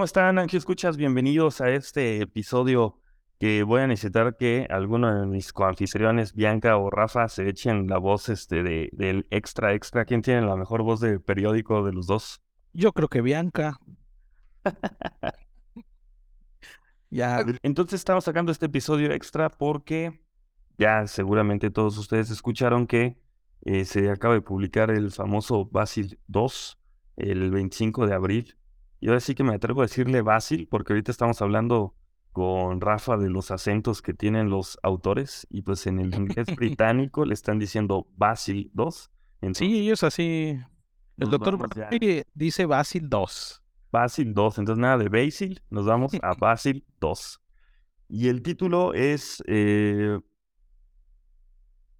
¿Cómo están, Ángel Escuchas? Bienvenidos a este episodio que voy a necesitar que alguno de mis coanfitriones, Bianca o Rafa, se echen la voz este, de, del extra extra. ¿Quién tiene la mejor voz de periódico de los dos? Yo creo que Bianca. ya. Entonces estamos sacando este episodio extra porque ya seguramente todos ustedes escucharon que eh, se acaba de publicar el famoso Basil 2 el 25 de abril. Yo sí que me atrevo a decirle Basil, porque ahorita estamos hablando con Rafa de los acentos que tienen los autores, y pues en el inglés británico le están diciendo Basil 2. sí, ellos así. El doctor dice Basil 2. Basil 2, entonces nada de Basil, nos vamos a Basil 2. Y el título es eh,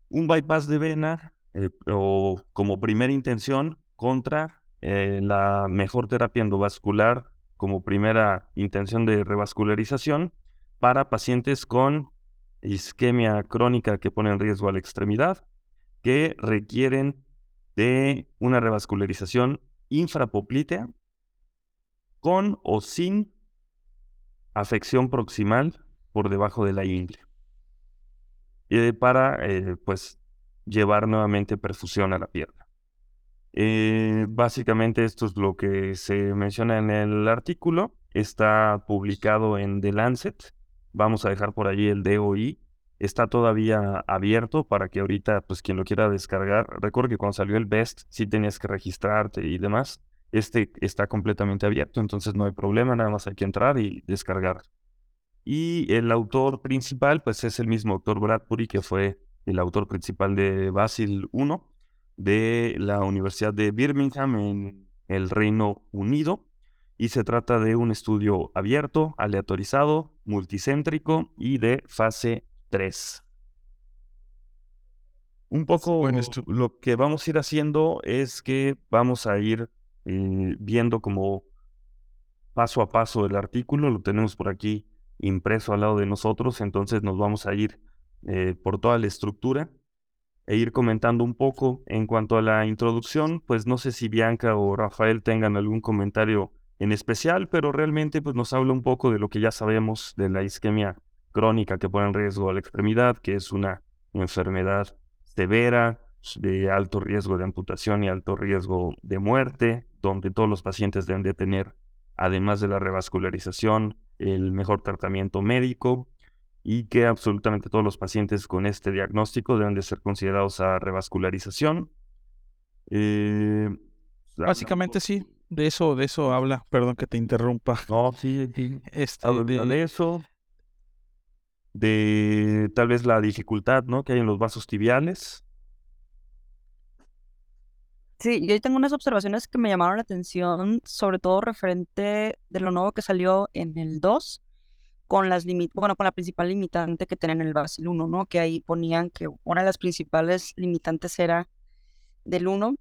un bypass de vena eh, o como primera intención contra eh, la mejor terapia endovascular como primera intención de revascularización para pacientes con isquemia crónica que pone en riesgo a la extremidad, que requieren de una revascularización infrapoplítea con o sin afección proximal por debajo de la ingle. Y para eh, pues llevar nuevamente perfusión a la pierna. Eh, básicamente esto es lo que se menciona en el artículo. Está publicado en The Lancet. Vamos a dejar por allí el DOI. Está todavía abierto para que ahorita, pues quien lo quiera descargar. Recuerdo que cuando salió el BEST, sí tenías que registrarte y demás. Este está completamente abierto, entonces no hay problema, nada más hay que entrar y descargar. Y el autor principal, pues es el mismo autor Bradbury, que fue el autor principal de Basil 1 de la Universidad de Birmingham en el Reino Unido y se trata de un estudio abierto, aleatorizado, multicéntrico y de fase 3. Un poco lo que vamos a ir haciendo es que vamos a ir eh, viendo como paso a paso el artículo, lo tenemos por aquí impreso al lado de nosotros, entonces nos vamos a ir eh, por toda la estructura e ir comentando un poco. En cuanto a la introducción, pues no sé si Bianca o Rafael tengan algún comentario en especial, pero realmente pues nos habla un poco de lo que ya sabemos de la isquemia crónica que pone en riesgo a la extremidad, que es una enfermedad severa, de alto riesgo de amputación y alto riesgo de muerte, donde todos los pacientes deben de tener, además de la revascularización, el mejor tratamiento médico y que absolutamente todos los pacientes con este diagnóstico deben de ser considerados a revascularización. Eh, Básicamente sí, de eso, de eso habla, perdón que te interrumpa. No, sí, sí. Este, de... eso, de tal vez la dificultad ¿no? que hay en los vasos tibiales. Sí, yo tengo unas observaciones que me llamaron la atención, sobre todo referente de lo nuevo que salió en el 2, con las bueno, con la principal limitante que tienen el Basil 1, ¿no? Que ahí ponían que una de las principales limitantes era del 1,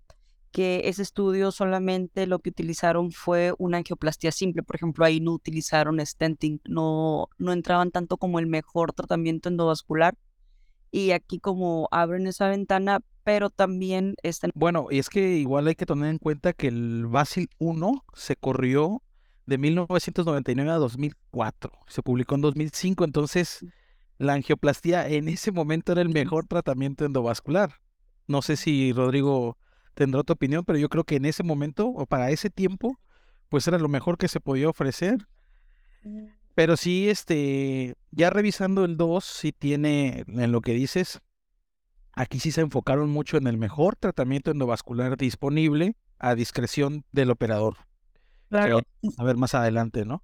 que ese estudio solamente lo que utilizaron fue una angioplastía simple, por ejemplo, ahí no utilizaron stenting, no, no entraban tanto como el mejor tratamiento endovascular. Y aquí como abren esa ventana, pero también están... Bueno, y es que igual hay que tener en cuenta que el Basil 1 se corrió de 1999 a 2004. Se publicó en 2005, entonces la angioplastía en ese momento era el mejor tratamiento endovascular. No sé si Rodrigo tendrá otra opinión, pero yo creo que en ese momento o para ese tiempo, pues era lo mejor que se podía ofrecer. Mm. Pero sí, este, ya revisando el 2, sí tiene en lo que dices, aquí sí se enfocaron mucho en el mejor tratamiento endovascular disponible a discreción del operador. A ver más adelante, ¿no?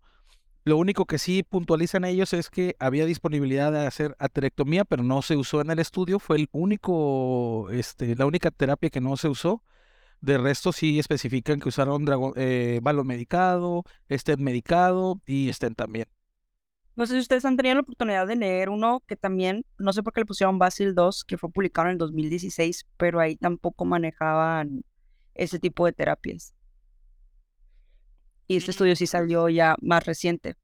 Lo único que sí puntualizan ellos es que había disponibilidad de hacer aterectomía, pero no se usó en el estudio. Fue el único, este, la única terapia que no se usó. De resto sí especifican que usaron dragón, eh, balón medicado, estén medicado y estén también. No sé si ustedes han tenido la oportunidad de leer uno que también, no sé por qué le pusieron Basil 2, que fue publicado en el 2016, pero ahí tampoco manejaban ese tipo de terapias y este estudio sí salió ya más reciente.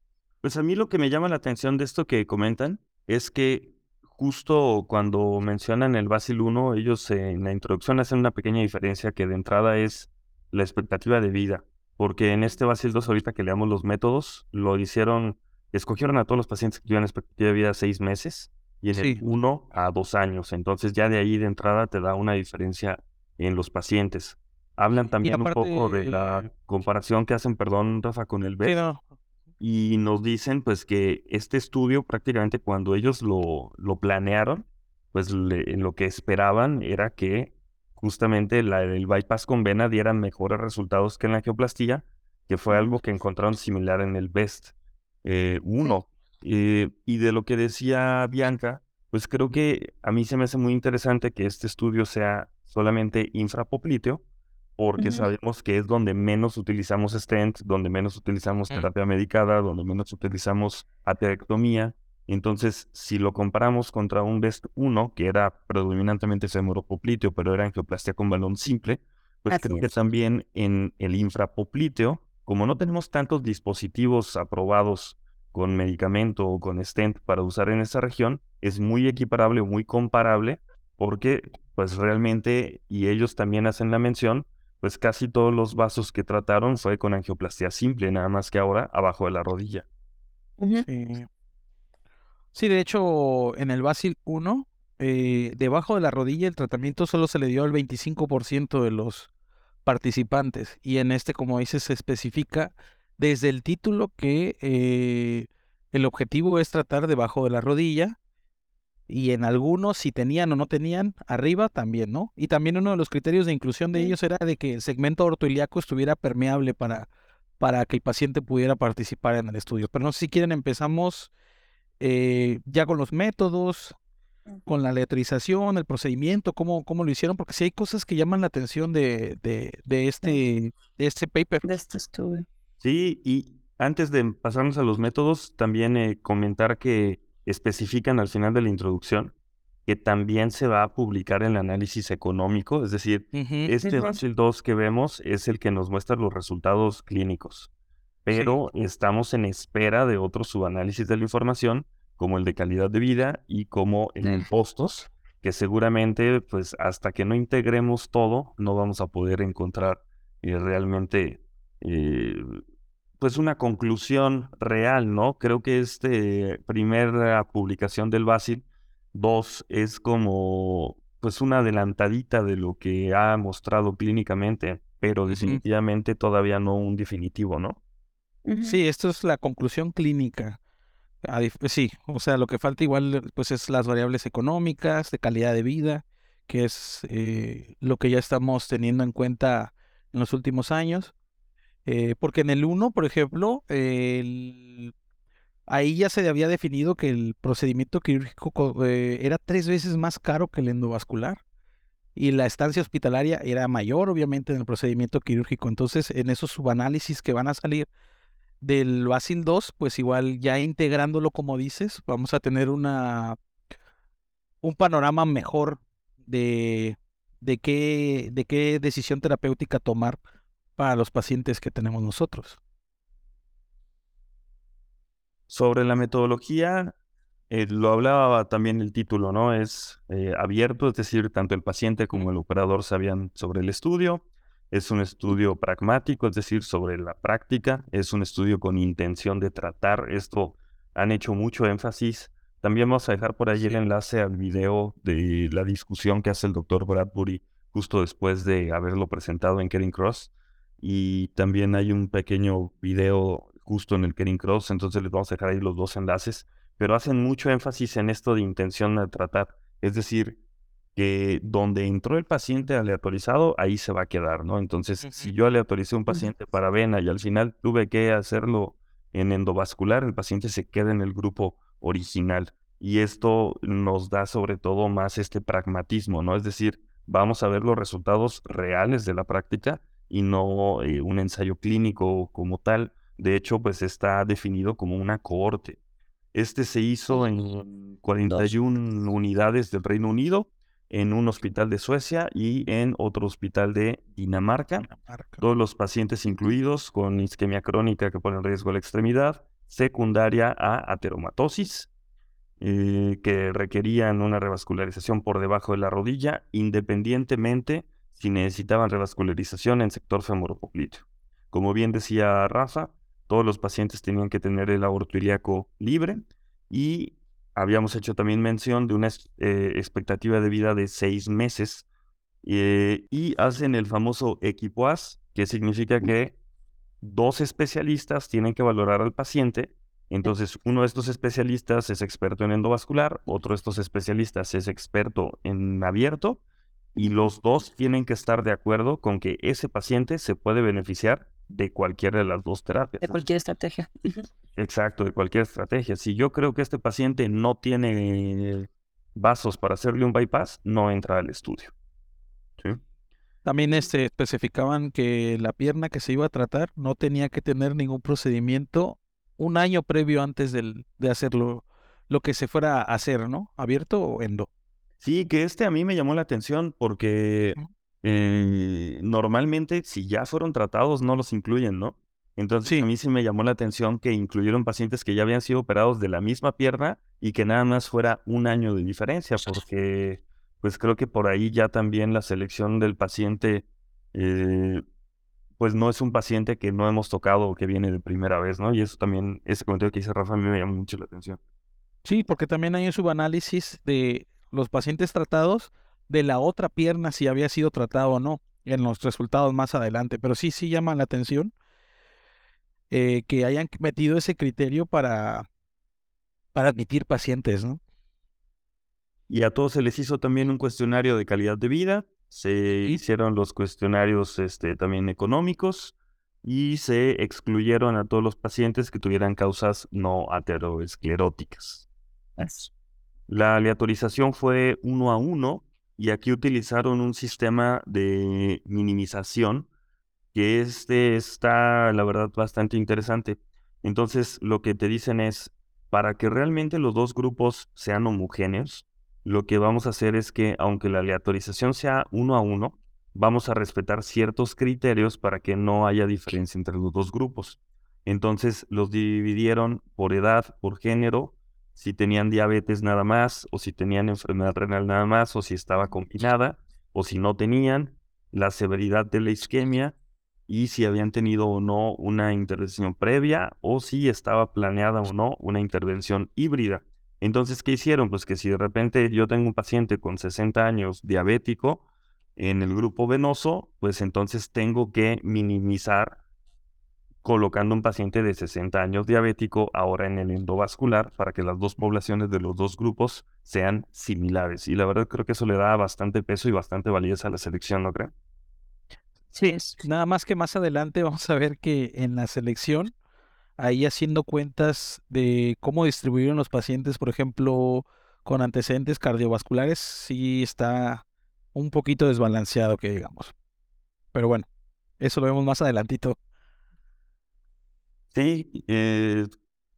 Pues a mí lo que me llama la atención de esto que comentan es que justo cuando mencionan el Basil 1, ellos en la introducción hacen una pequeña diferencia que de entrada es la expectativa de vida, porque en este Basil 2, ahorita que leamos los métodos, lo hicieron, escogieron a todos los pacientes que tuvieran expectativa de vida seis meses y en el Sí. uno a dos años. Entonces ya de ahí de entrada te da una diferencia en los pacientes. Hablan también un poco de la comparación que hacen, perdón, Rafa, con el Sí, BES no, y nos dicen pues que este estudio prácticamente cuando ellos lo, lo planearon, pues le- lo que esperaban era que justamente la, el bypass con vena diera mejores resultados que en la angioplastía, que fue algo que encontraron similar en el BEST 1. y de lo que decía Bianca, pues creo que a mí se me hace muy interesante que este estudio sea solamente infrapopliteo, porque sabemos que es donde menos utilizamos stent, donde menos utilizamos Mm. terapia medicada, donde menos utilizamos aterectomía. Entonces, si lo comparamos contra un BEST 1, que era predominantemente femoropoplicteo, pero era angioplastia con balón simple, pues Así creo que también en el infrapopliteo, como no tenemos tantos dispositivos aprobados con medicamento o con stent para usar en esa región, es muy equiparable o muy comparable, porque pues realmente, y ellos también hacen la mención, pues casi todos los vasos que trataron fue con angioplastia simple, nada más que ahora abajo de la rodilla. Sí. Sí, de hecho, en el Basil 1, eh, debajo de la rodilla el tratamiento solo se le dio al 25% de los participantes. Y en este, como dices, se especifica desde el título que eh, el objetivo es tratar debajo de la rodilla. Y en algunos, si tenían o no tenían, arriba también, ¿no? Y también uno de los criterios de inclusión de Sí. ellos era de que el segmento ortoiliaco estuviera permeable para, para que el paciente pudiera participar en el estudio. Pero no sé si quieren, empezamos eh, ya con los métodos, con la letrización, el procedimiento, cómo, cómo lo hicieron, porque sí hay cosas que llaman la atención de, de, de este, de este paper. De este estudio. Sí, y antes de pasarnos a los métodos, también eh, comentar que especifican al final de la introducción que también se va a publicar el análisis económico, es decir, Ujú, este Ujú. Basil 2 que vemos es el que nos muestra los resultados clínicos, pero estamos en espera de otro subanálisis de la información, como el de calidad de vida y como el de costos, que seguramente, pues hasta que no integremos todo, no vamos a poder encontrar eh, realmente, eh, pues una conclusión real, ¿no? Creo que este primera publicación del Basil 2 es como, pues una adelantadita de lo que ha mostrado clínicamente, pero definitivamente todavía no un definitivo, ¿no? Sí, esto es la conclusión clínica. Sí, o sea, lo que falta igual pues es las variables económicas, de calidad de vida, que es eh, lo que ya estamos teniendo en cuenta en los últimos años. Eh, porque en el 1, por ejemplo, ahí ya se había definido que el procedimiento quirúrgico co- eh, era tres veces más caro que el endovascular. Y la estancia hospitalaria era mayor, obviamente, en el procedimiento quirúrgico. Entonces, en esos subanálisis que van a salir del Basil 2, pues igual ya integrándolo como dices, vamos a tener una un panorama mejor de, de qué, de qué decisión terapéutica tomar para los pacientes que tenemos nosotros. Sobre la metodología, eh, lo hablaba también el título, ¿no? Es eh, abierto, es decir, tanto el paciente como el operador sabían sobre el estudio. Es un estudio pragmático, es decir, sobre la práctica. Es un estudio con intención de tratar. Esto han hecho mucho énfasis. También vamos a dejar por ahí el enlace al video de la discusión que hace el doctor Bradbury justo después de haberlo presentado en Kering Cross. Y también hay un pequeño video justo en el Kering Cross, entonces les vamos a dejar ahí los dos enlaces, pero hacen mucho énfasis en esto de intención de tratar, es decir, que donde entró el paciente aleatorizado, ahí se va a quedar, ¿no? Entonces, si yo aleatoricé un paciente para vena y al final tuve que hacerlo en endovascular, el paciente se queda en el grupo original. Y esto nos da sobre todo más este pragmatismo, ¿no? Es decir, vamos a ver los resultados reales de la práctica y no eh, un ensayo clínico como tal. De hecho, pues está definido como una cohorte. Este se hizo en 41 unidades del Reino Unido, en un hospital de Suecia y en otro hospital de Dinamarca. Dinamarca. Todos los pacientes incluidos con isquemia crónica que pone en riesgo la extremidad, secundaria a ateromatosis, eh, que requerían una revascularización por debajo de la rodilla, independientemente si necesitaban revascularización en sector femoropopliteo. Como bien decía Rafa, todos los pacientes tenían que tener el aorto ilíaco libre y habíamos hecho también mención de una eh, expectativa de vida de seis meses eh, y hacen el famoso equipoas, que significa que dos especialistas tienen que valorar al paciente. Entonces, uno de estos especialistas es experto en endovascular, otro de estos especialistas es experto en abierto, y los dos tienen que estar de acuerdo con que ese paciente se puede beneficiar de cualquiera de las dos terapias. De cualquier estrategia. Exacto, de cualquier estrategia. Si yo creo que este paciente no tiene vasos para hacerle un bypass, no entra al estudio. También este, especificaban que la pierna que se iba a tratar no tenía que tener ningún procedimiento un año previo antes del, de hacerlo, lo que se fuera a hacer, ¿no? ¿Abierto o endo? Sí, que este a mí me llamó la atención porque eh, normalmente si ya fueron tratados no los incluyen, ¿no? Entonces a mí sí me llamó la atención que incluyeron pacientes que ya habían sido operados de la misma pierna y que nada más fuera un año de diferencia, porque pues creo que por ahí ya también la selección del paciente, eh, pues no es un paciente que no hemos tocado o que viene de primera vez, ¿no? Y eso también, ese comentario que dice Rafa, a mí me llamó mucho la atención. Sí, porque también hay un subanálisis de los pacientes tratados de la otra pierna, si había sido tratado o no, en los resultados más adelante. Pero sí, sí llama la atención eh, que hayan metido ese criterio para, para admitir pacientes, ¿no? Y a todos se les hizo también un cuestionario de calidad de vida, se hicieron los cuestionarios este, también económicos y se excluyeron a todos los pacientes que tuvieran causas no ateroescleróticas. La aleatorización fue uno a uno y aquí utilizaron un sistema de minimización que este está, la verdad, bastante interesante. Entonces, lo que te dicen es, para que realmente los dos grupos sean homogéneos, lo que vamos a hacer es que, aunque la aleatorización sea uno a uno, vamos a respetar ciertos criterios para que no haya diferencia entre los dos grupos. Entonces los dividieron por edad, por género, si tenían diabetes nada más, o si tenían enfermedad renal nada más, o si estaba combinada, o si no tenían, la severidad de la isquemia, y si habían tenido o no una intervención previa, o si estaba planeada o no una intervención híbrida. Entonces, ¿qué hicieron? Pues que si de repente yo tengo un paciente con 60 años diabético en el grupo venoso, pues entonces tengo que minimizar colocando un paciente de 60 años diabético ahora en el endovascular para que las dos poblaciones de los dos grupos sean similares. Y la verdad creo que eso le da bastante peso y bastante validez a la selección, ¿no creen? Sí, nada más que más adelante vamos a ver que en la selección ahí haciendo cuentas de cómo distribuyeron los pacientes, por ejemplo, con antecedentes cardiovasculares, sí está un poquito desbalanceado, que digamos. Pero bueno, eso lo vemos más adelantito. Sí, eh,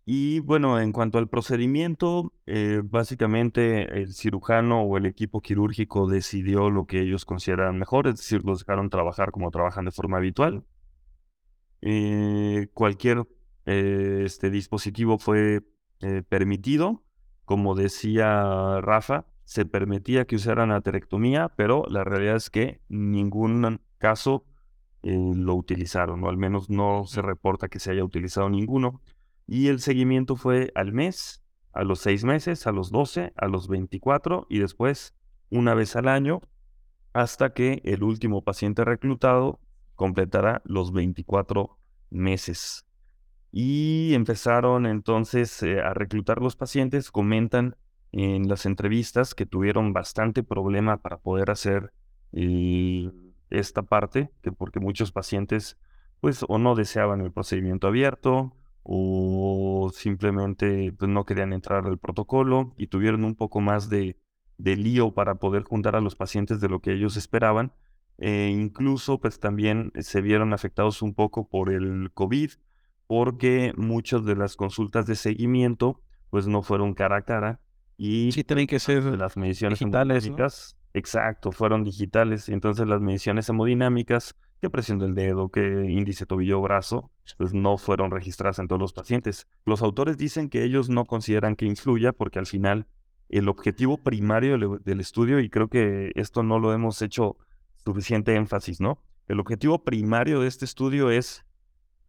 y bueno, en cuanto al procedimiento, eh, básicamente el cirujano o el equipo quirúrgico decidió lo que ellos consideran mejor, es decir, los dejaron trabajar como trabajan de forma habitual. Eh, cualquier eh, este dispositivo fue eh, permitido. Como decía Rafa, se permitía que usaran aterectomía, pero la realidad es que ningún caso eh, lo utilizaron, o al menos no se reporta que se haya utilizado ninguno. Y el seguimiento fue al mes, a los seis meses, a los 12, a los 24 y después una vez al año hasta que el último paciente reclutado completará los 24 meses y empezaron entonces eh, a reclutar los pacientes. Comentan en las entrevistas que tuvieron bastante problema para poder hacer eh, esta parte, que porque muchos pacientes pues o no deseaban el procedimiento abierto o simplemente pues, no querían entrar al protocolo y tuvieron un poco más de, de lío para poder juntar a los pacientes de lo que ellos esperaban. E incluso pues también se vieron afectados un poco por el COVID porque muchas de las consultas de seguimiento pues no fueron cara a cara y sí tienen que ser las mediciones hemodinámicas, exacto, fueron digitales, entonces las mediciones hemodinámicas, que presión del dedo, que índice tobillo-brazo, pues no fueron registradas en todos los pacientes. Los autores dicen que ellos no consideran que influya porque al final el objetivo primario del estudio, y creo que esto no lo hemos hecho suficiente énfasis, ¿no? El objetivo primario de este estudio es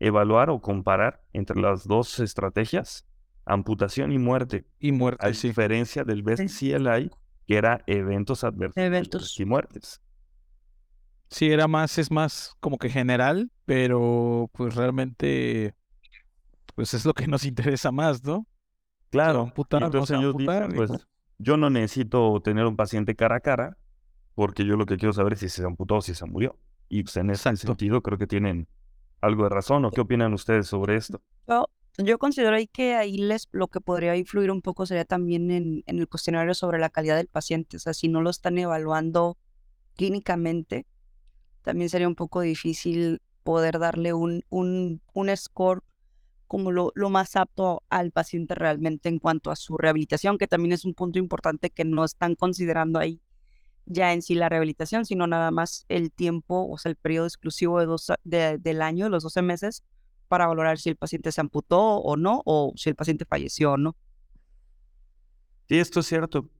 evaluar o comparar entre las dos estrategias, amputación y muerte, Y a muerte, sí. diferencia del best CLI, que era eventos adversos Eventos. y muertes. Sí, era más, es más como que general, pero pues realmente, pues es lo que nos interesa más, ¿no? Claro, amputar, no entonces ellos dicen, amputar, y pues, pues- yo no necesito tener un paciente cara a cara, porque yo lo que quiero saber es si se amputó o si se murió. Y pues en ese Exacto. sentido creo que tienen algo de razón. ¿O qué opinan ustedes sobre esto? Yo, yo considero ahí que ahí les, lo que podría influir un poco sería también en, el cuestionario sobre la calidad del paciente. O sea, si no lo están evaluando clínicamente, también sería un poco difícil poder darle un, un, un score como lo, lo más apto al paciente realmente en cuanto a su rehabilitación, que también es un punto importante que no están considerando ahí ya en sí la rehabilitación, sino nada más el tiempo, o sea, el periodo exclusivo de dos, de- del año, los 12 meses, para valorar si el paciente se amputó o no, o si el paciente falleció o no. Sí, esto es cierto.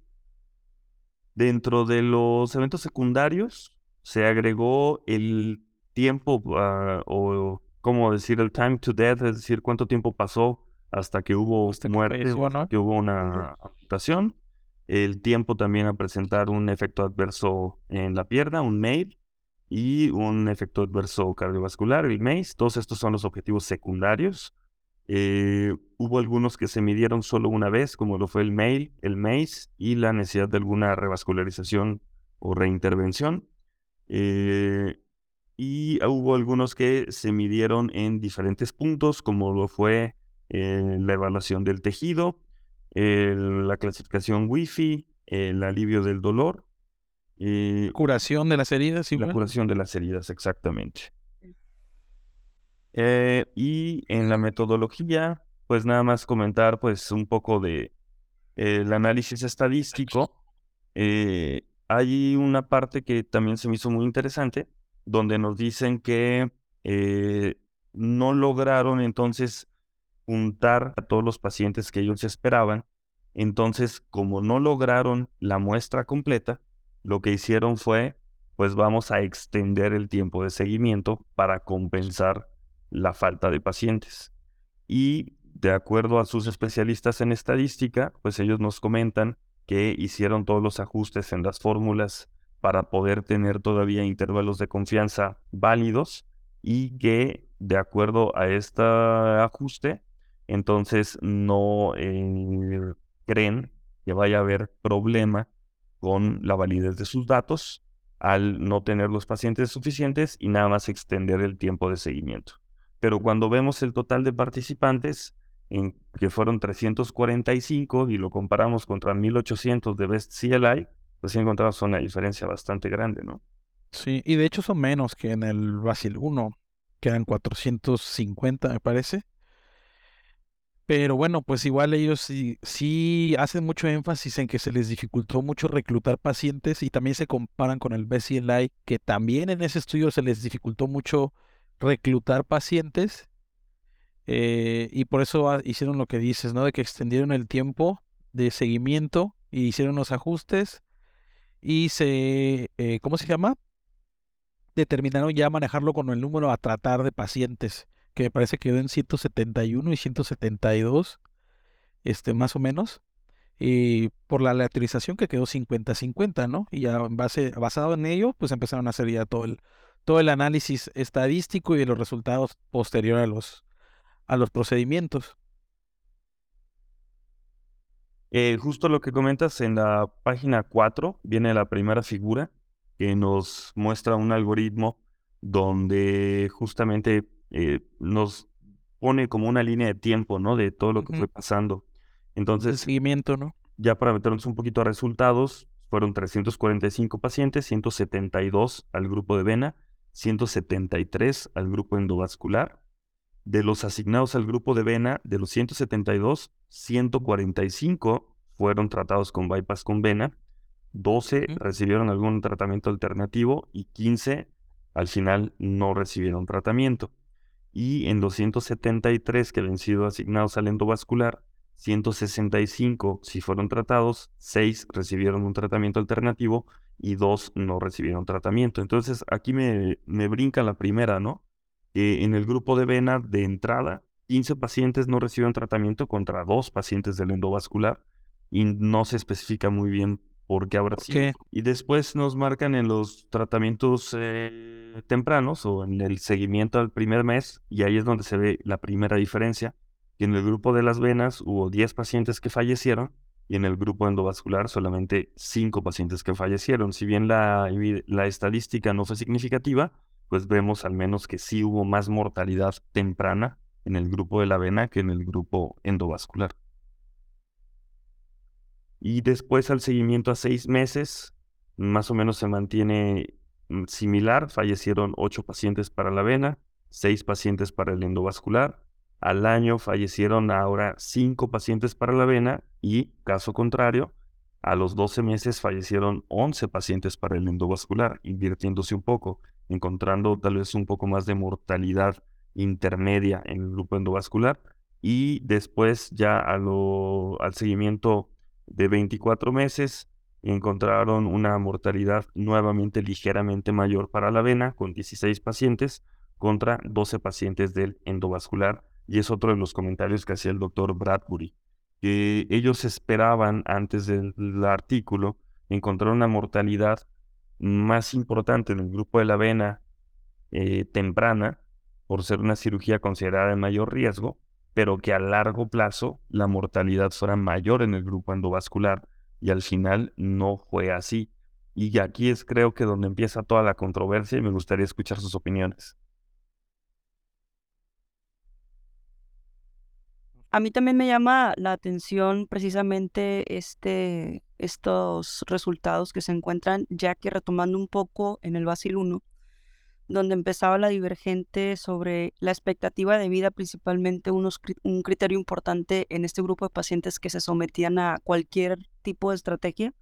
Dentro de los eventos secundarios se agregó el tiempo, ah, o cómo decir, el time to death, es decir, cuánto tiempo pasó hasta que hubo Hasta que muerte, que hubo una amputación. El tiempo también a presentar un efecto adverso en la pierna, un MAID, y un efecto adverso cardiovascular, el MACE. Todos estos son los objetivos secundarios. Eh, hubo algunos que se midieron solo una vez, como lo fue el MAIL, el MACE y la necesidad de alguna revascularización o reintervención. Eh, y hubo algunos que se midieron en diferentes puntos, como lo fue eh, la evaluación del tejido, la clasificación Wi-Fi, el alivio del dolor, eh, Curación de las heridas, la igual. curación de las heridas, exactamente. Eh, y en la metodología, pues nada más comentar pues un poco de eh, el análisis estadístico. Eh, hay una parte que también se me hizo muy interesante, donde nos dicen que eh, no lograron entonces juntar a todos los pacientes que ellos esperaban. Entonces, como no lograron la muestra completa, lo que hicieron fue, pues vamos a extender el tiempo de seguimiento para compensar la falta de pacientes. Y de acuerdo a sus especialistas en estadística, pues ellos nos comentan que hicieron todos los ajustes en las fórmulas para poder tener todavía intervalos de confianza válidos y que de acuerdo a este ajuste, entonces no eh, creen que vaya a haber problema con la validez de sus datos al no tener los pacientes suficientes y nada más extender el tiempo de seguimiento. Pero cuando vemos el total de participantes, en, que fueron 345 y lo comparamos contra 1800 de Best CLI, pues sí encontramos una diferencia bastante grande, ¿no? Sí, y de hecho son menos que en el Basil 1, que eran 450, me parece. Pero bueno, pues igual ellos sí, sí hacen mucho énfasis en que se les dificultó mucho reclutar pacientes y también se comparan con el BCLI, que también en ese estudio se les dificultó mucho reclutar pacientes. eh, y por eso hicieron lo que dices, ¿no? De que extendieron el tiempo de seguimiento y hicieron los ajustes y se, eh, ¿cómo se llama? Determinaron ya manejarlo con el número a tratar de pacientes, que parece que quedó en 171 y 172, este, más o menos. Y por la aleatorización que quedó 50-50, ¿no? Y ya en base, basado en ello, pues empezaron a hacer ya todo el, todo el análisis estadístico y de los resultados posterior a los, a los procedimientos. Eh, justo lo que comentas en la página 4 viene la primera figura que nos muestra un algoritmo donde justamente eh, nos pone como una línea de tiempo, ¿no? De todo lo que fue pasando. El Entonces, seguimiento, ¿no? ya para meternos un poquito a resultados, fueron 345 pacientes, 172 al grupo de vena, 173 al grupo endovascular. De los asignados al grupo de vena, de los 172, 145 fueron tratados con bypass con vena, 12 Ujú. recibieron algún tratamiento alternativo y 15 al final no recibieron tratamiento. Y en los 173 que habían sido asignados al endovascular, 165 si fueron tratados, 6 recibieron un tratamiento alternativo y dos no recibieron tratamiento. Entonces aquí me, me brinca la primera, ¿no? en el grupo de vena de entrada, 15 pacientes no recibieron tratamiento contra dos pacientes del endovascular y no se especifica muy bien por qué habrá sido. Y después nos marcan en los tratamientos eh, tempranos o en el seguimiento al primer mes y ahí es donde se ve la primera diferencia, que en el grupo de las venas hubo 10 pacientes que fallecieron y en el grupo endovascular solamente 5 pacientes que fallecieron. Si bien la, la estadística no fue significativa, pues vemos al menos que sí hubo más mortalidad temprana en el grupo de la vena que en el grupo endovascular. Y después al seguimiento a seis meses, más o menos se mantiene mm, similar. Fallecieron ocho pacientes para la vena, seis pacientes para el endovascular. Al año fallecieron ahora cinco pacientes para la vena y, caso contrario, a los 12 meses fallecieron 11 pacientes para el endovascular, invirtiéndose un poco, encontrando tal vez un poco más de mortalidad intermedia en el grupo endovascular. Y después ya a lo, al seguimiento de 24 meses encontraron una mortalidad nuevamente ligeramente mayor para la vena, con 16 pacientes contra 12 pacientes del endovascular. Y es otro de los comentarios que hacía el doctor Bradbury que ellos esperaban antes del artículo encontrar una mortalidad más importante en el grupo de la vena eh, temprana, por ser una cirugía considerada de mayor riesgo, pero que a largo plazo la mortalidad fuera mayor en el grupo endovascular y al final no fue así. Y aquí es creo que donde empieza toda la controversia y me gustaría escuchar sus opiniones. A mí también me llama la atención precisamente este, estos resultados que se encuentran, ya que retomando un poco en el Basil 1, donde empezaba la divergente sobre la expectativa de vida, principalmente unos, un criterio importante en este grupo de pacientes que se sometían a cualquier tipo de estrategia,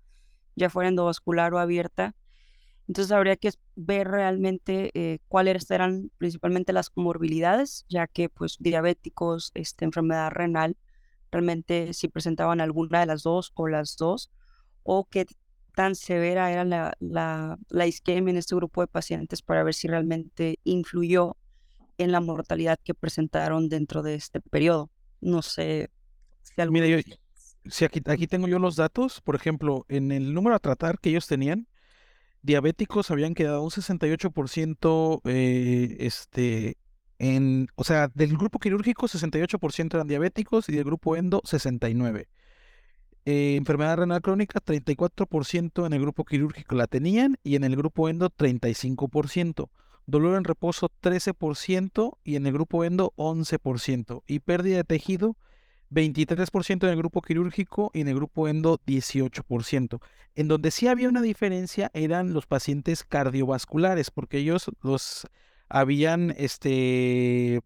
ya fuera endovascular o abierta, entonces habría que ver realmente eh, cuáles eran principalmente las comorbilidades, ya que pues diabéticos, este, enfermedad renal, realmente si presentaban alguna de las dos o las dos, o qué tan severa era la, la, la isquemia en este grupo de pacientes para ver si realmente influyó en la mortalidad que presentaron dentro de este periodo. No sé si Mira, yo, si aquí, aquí tengo yo los datos, por ejemplo, en el número a tratar que ellos tenían, diabéticos habían quedado un 68% eh, este, en, o sea, del grupo quirúrgico 68% eran diabéticos y del grupo endo 69%. Eh, enfermedad renal crónica 34% en el grupo quirúrgico la tenían y en el grupo endo 35%. Dolor en reposo 13% y en el grupo endo 11%. Y pérdida de tejido 23% en el grupo quirúrgico y en el grupo endo 18%. En donde sí había una diferencia eran los pacientes cardiovasculares, porque ellos los habían este,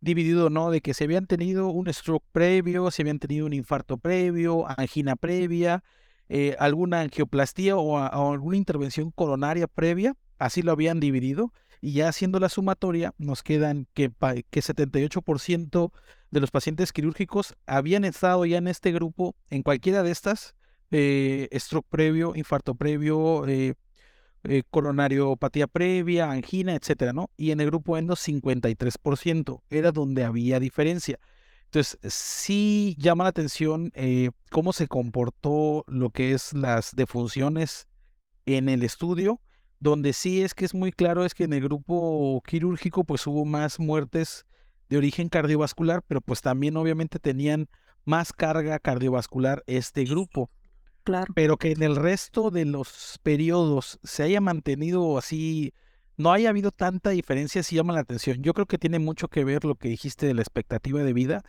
dividido, ¿no? De que se habían tenido un stroke previo, se habían tenido un infarto previo, angina previa, eh, alguna angioplastía o, alguna intervención coronaria previa, así lo habían dividido y ya haciendo la sumatoria nos quedan que, que 78% de los pacientes quirúrgicos habían estado ya en este grupo en cualquiera de estas, eh, stroke previo, infarto previo, eh, eh, coronariopatía previa, angina, etcétera, ¿no? Y en el grupo endo 53%, era donde había diferencia. Entonces, sí llama la atención eh, cómo se comportó lo que es las defunciones en el estudio donde sí es que es muy claro es que en el grupo quirúrgico pues hubo más muertes de origen cardiovascular, pero pues también obviamente tenían más carga cardiovascular este grupo. Pero que en el resto de los periodos se haya mantenido así, no haya habido tanta diferencia, sí llama la atención. Yo creo que tiene mucho que ver lo que dijiste de la expectativa de vida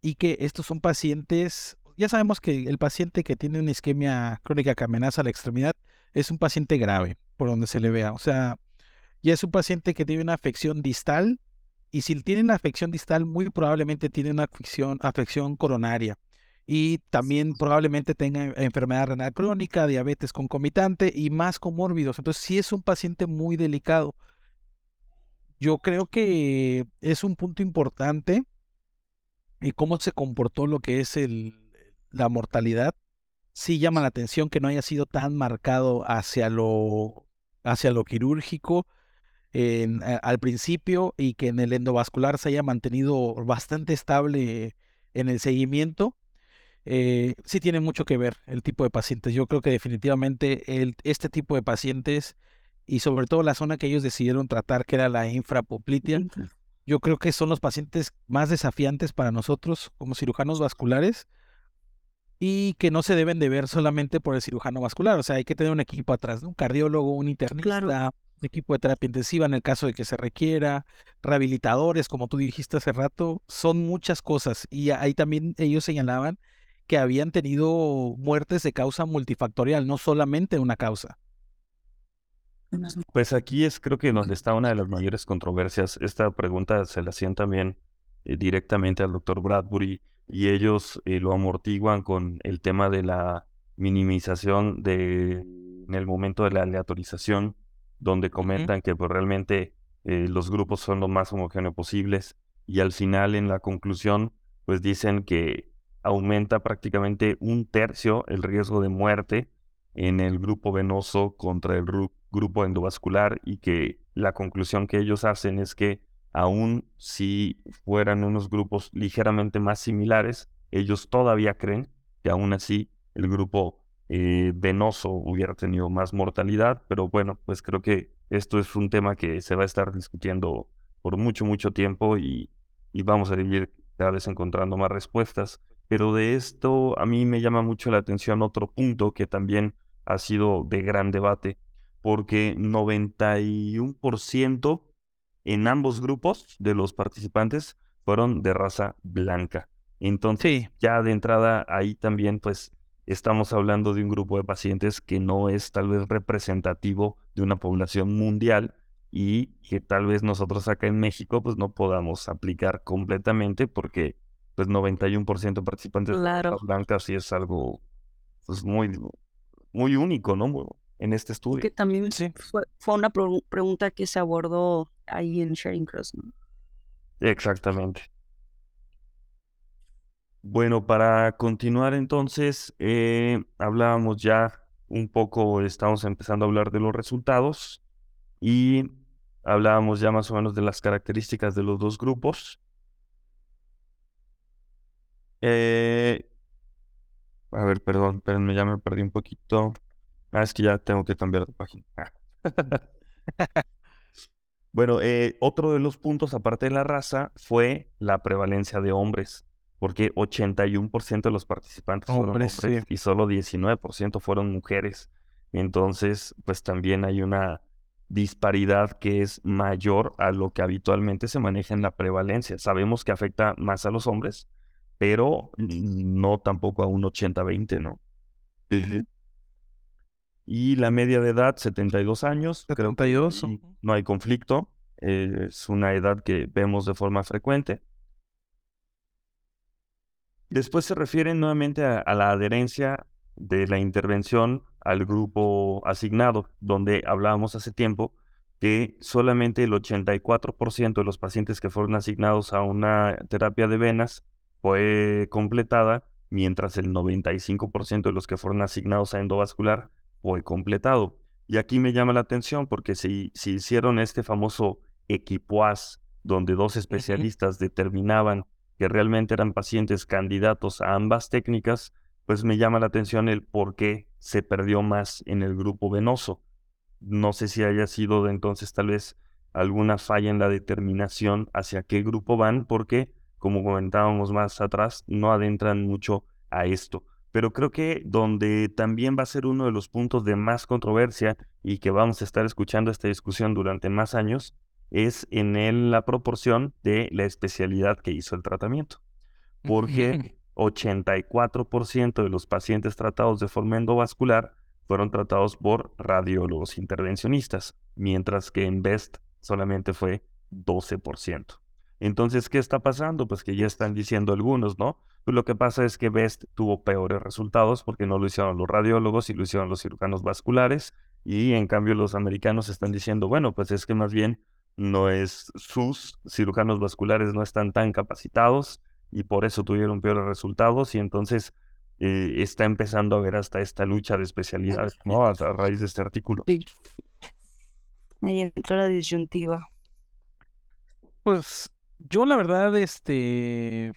y que estos son pacientes, ya sabemos que el paciente que tiene una isquemia crónica que amenaza la extremidad es un paciente grave por donde se le vea. O sea, ya es un paciente que tiene una afección distal y si tiene una afección distal, muy probablemente tiene una afección coronaria y también probablemente tenga enfermedad renal crónica, diabetes concomitante y más comórbidos. Entonces, sí es un paciente muy delicado. Yo creo que es un punto importante y cómo se comportó lo que es el, la mortalidad sí llama la atención que no haya sido tan marcado hacia lo, hacia lo quirúrgico al principio y que en el endovascular se haya mantenido bastante estable en el seguimiento. Eh, sí tiene mucho que ver el tipo de pacientes. Yo creo que definitivamente el, este tipo de pacientes y sobre todo la zona que ellos decidieron tratar, que era la infrapoplitea, yo creo que son los pacientes más desafiantes para nosotros como cirujanos vasculares y que no se deben de ver solamente por el cirujano vascular. O sea, hay que tener un equipo atrás, un cardiólogo, un internista, un equipo de terapia intensiva en el caso de que se requiera, rehabilitadores, como tú dijiste hace rato, son muchas cosas. Y ahí también ellos señalaban que habían tenido muertes de causa multifactorial, no solamente una causa. Pues aquí es creo que donde está una de las mayores controversias. Esta pregunta se la hacían también eh, directamente al doctor Bradbury y ellos eh, lo amortiguan con el tema de la minimización de en el momento de la aleatorización, donde comentan que pues, realmente eh, los grupos son lo más homogéneos posibles y al final en la conclusión pues dicen que aumenta prácticamente un tercio el riesgo de muerte en el grupo venoso contra el grupo endovascular y que la conclusión que ellos hacen es que aun si fueran unos grupos ligeramente más similares, ellos todavía creen que aún así el grupo eh, venoso hubiera tenido más mortalidad, pero bueno, pues creo que esto es un tema que se va a estar discutiendo por mucho, mucho tiempo y, y vamos a ir cada vez encontrando más respuestas. Pero de esto a mí me llama mucho la atención otro punto que también ha sido de gran debate, porque 91% en ambos grupos de los participantes fueron de raza blanca. Entonces, ya de entrada ahí también, pues, estamos hablando de un grupo de pacientes que no es tal vez representativo de una población mundial y que tal vez nosotros acá en México, pues, no podamos aplicar completamente porque, pues, 91% de participantes de raza blanca sí es algo, pues, muy, muy único, ¿no? En este estudio. Que también fue, fue, una pregunta que se abordó ahí en Sharing Cross, ¿no? Exactamente. Bueno, para continuar entonces, eh, hablábamos ya un poco, estamos empezando a hablar de los resultados y hablábamos ya más o menos de las características de los dos grupos. Eh, a ver, perdón, espérenme, ya me perdí un poquito. Ah, es que ya tengo que cambiar de página. Bueno, eh, otro de los puntos, aparte de la raza, fue la prevalencia de hombres, porque 81% de los participantes fueron hombres y solo 19% fueron mujeres. Entonces, pues también hay una disparidad que es mayor a lo que habitualmente se maneja en la prevalencia. Sabemos que afecta más a los hombres, pero no tampoco a un 80-20, ¿no? Y la media de edad, 72 años. 72. Creo que no hay conflicto. es una edad que vemos de forma frecuente. Después se refieren nuevamente a, la adherencia de la intervención al grupo asignado, donde hablábamos hace tiempo que solamente el 84% de los pacientes que fueron asignados a una terapia de venas fue completada, mientras el 95% de los que fueron asignados a endovascular fue completado. Y aquí me llama la atención porque si, si hicieron este famoso equipoas, donde dos especialistas determinaban que realmente eran pacientes candidatos a ambas técnicas, pues me llama la atención el por qué se perdió más en el grupo venoso. No sé si haya sido de entonces tal vez alguna falla en la determinación hacia qué grupo van, porque, como comentábamos más atrás, no adentran mucho a esto pero creo que donde también va a ser uno de los puntos de más controversia y que vamos a estar escuchando esta discusión durante más años es en la proporción de la especialidad que hizo el tratamiento. Porque 84% de los pacientes tratados de forma endovascular fueron tratados por radiólogos intervencionistas, mientras que en BEST solamente fue 12%. Entonces, ¿qué está pasando? Pues que ya están diciendo algunos, ¿no? Pues lo que pasa es que BEST tuvo peores resultados porque no lo hicieron los radiólogos y lo hicieron los cirujanos vasculares. Y en cambio los americanos están diciendo, bueno, pues es que más bien no es sus cirujanos vasculares no están tan capacitados y por eso tuvieron peores resultados. Y entonces eh, está empezando a ver hasta esta lucha de especialidades, ¿no? A, a raíz de este artículo. Sí. Ahí entra la disyuntiva. Pues yo la verdad, este,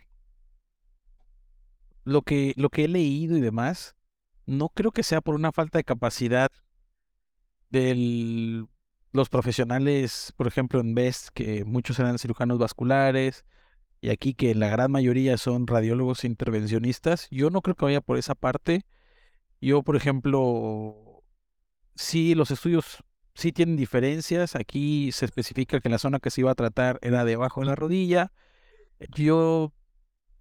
lo que, lo que he leído y demás, no creo que sea por una falta de capacidad de los profesionales, por ejemplo, en BEST, que muchos eran cirujanos vasculares, y aquí que la gran mayoría son radiólogos intervencionistas. Yo no creo que vaya por esa parte. Yo, por ejemplo, sí, los estudios sí tienen diferencias. Aquí se especifica que la zona que se iba a tratar era debajo de la rodilla. Yo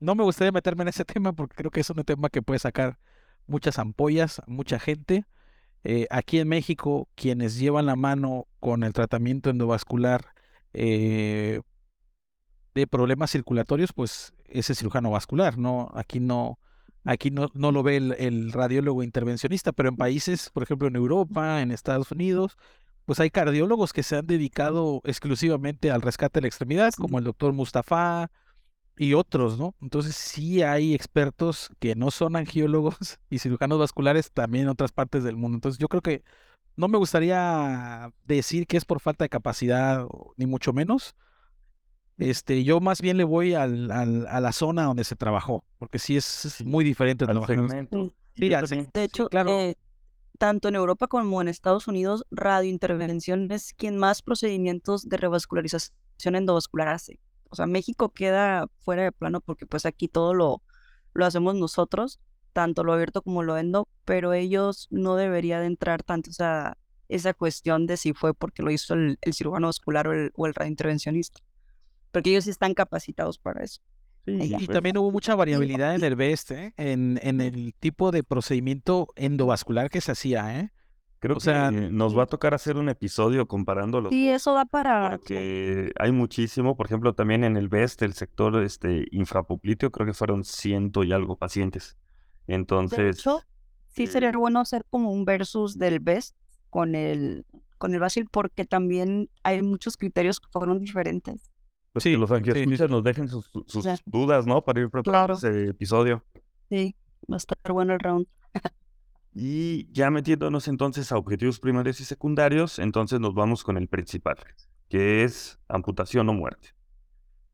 no me gustaría meterme en ese tema porque creo que es un tema que puede sacar muchas ampollas a mucha gente. Eh, aquí en México, quienes llevan la mano con el tratamiento endovascular eh, de problemas circulatorios, pues ese cirujano vascular, ¿no? Aquí no, aquí no, no lo ve el, el, radiólogo intervencionista, pero en países, por ejemplo, en Europa, en Estados Unidos, pues hay cardiólogos que se han dedicado exclusivamente al rescate de la extremidad, como el doctor Mustafa y otros, ¿no? Entonces sí hay expertos que no son angiólogos y cirujanos vasculares también en otras partes del mundo. Entonces yo creo que no me gustaría decir que es por falta de capacidad, ni mucho menos, este, yo más bien le voy al, al, a la zona donde se trabajó, porque sí es, muy diferente. Al segmento. Sí, de hecho, claro. Eh, tanto en Europa como en Estados Unidos, radiointervención es quien más procedimientos de revascularización endovascular hace. O sea, México queda fuera de plano porque pues aquí todo lo, lo hacemos nosotros, tanto lo abierto como lo endo, pero ellos no deberían de entrar tanto esa, esa cuestión de si fue porque lo hizo el, el cirujano vascular o el, o el radiointervencionista porque ellos están capacitados para eso. Y, también hubo mucha variabilidad en el BEST, ¿eh? en, en el tipo de procedimiento endovascular que se hacía, ¿eh? Creo o sea, que nos va a tocar hacer un episodio comparándolo. Sí, eso da para. Porque hay muchísimo, por ejemplo, también en el BEST, el sector este, infrapopliteo, creo que fueron ciento y algo pacientes. Entonces. De hecho, sí sería eh bueno hacer como un versus del BEST con el, con el Basil, porque también hay muchos criterios que fueron diferentes. Pues sí, que los angioscuchas nos dejen sus, sus dudas, ¿no? Para ir preparando ese episodio. Sí, va a estar bueno el round. y ya metiéndonos entonces a objetivos primarios y secundarios, entonces nos vamos con el principal, que es amputación o muerte.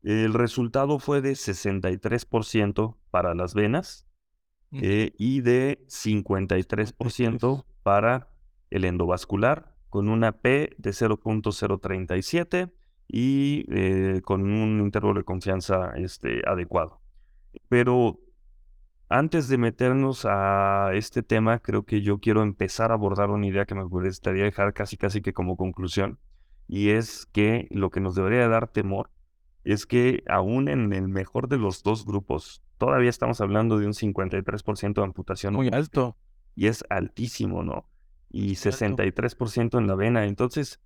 El resultado fue de 63% para las venas eh, y de 53% para el endovascular, con una P de 0.037 y eh, con un intervalo de confianza este, adecuado. Pero antes de meternos a este tema, creo que yo quiero empezar a abordar una idea que me gustaría dejar casi casi que como conclusión, y es que lo que nos debería dar temor es que aún en el mejor de los dos grupos, todavía estamos hablando de un 53% de amputación. Muy alto. Y es altísimo, ¿no? Y 63% en la vena. Entonces,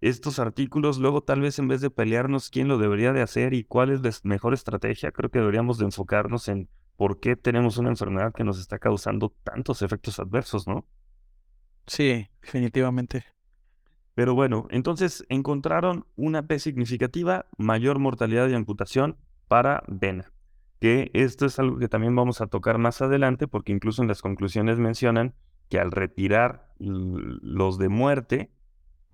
estos artículos, luego tal vez en vez de pelearnos quién lo debería de hacer y cuál es la mejor estrategia, creo que deberíamos de enfocarnos en por qué tenemos una enfermedad que nos está causando tantos efectos adversos, ¿no? Sí, definitivamente. Pero bueno, entonces encontraron una P significativa, mayor mortalidad y amputación para vena. Que esto es algo que también vamos a tocar más adelante, porque incluso en las conclusiones mencionan que al retirar los de muerte,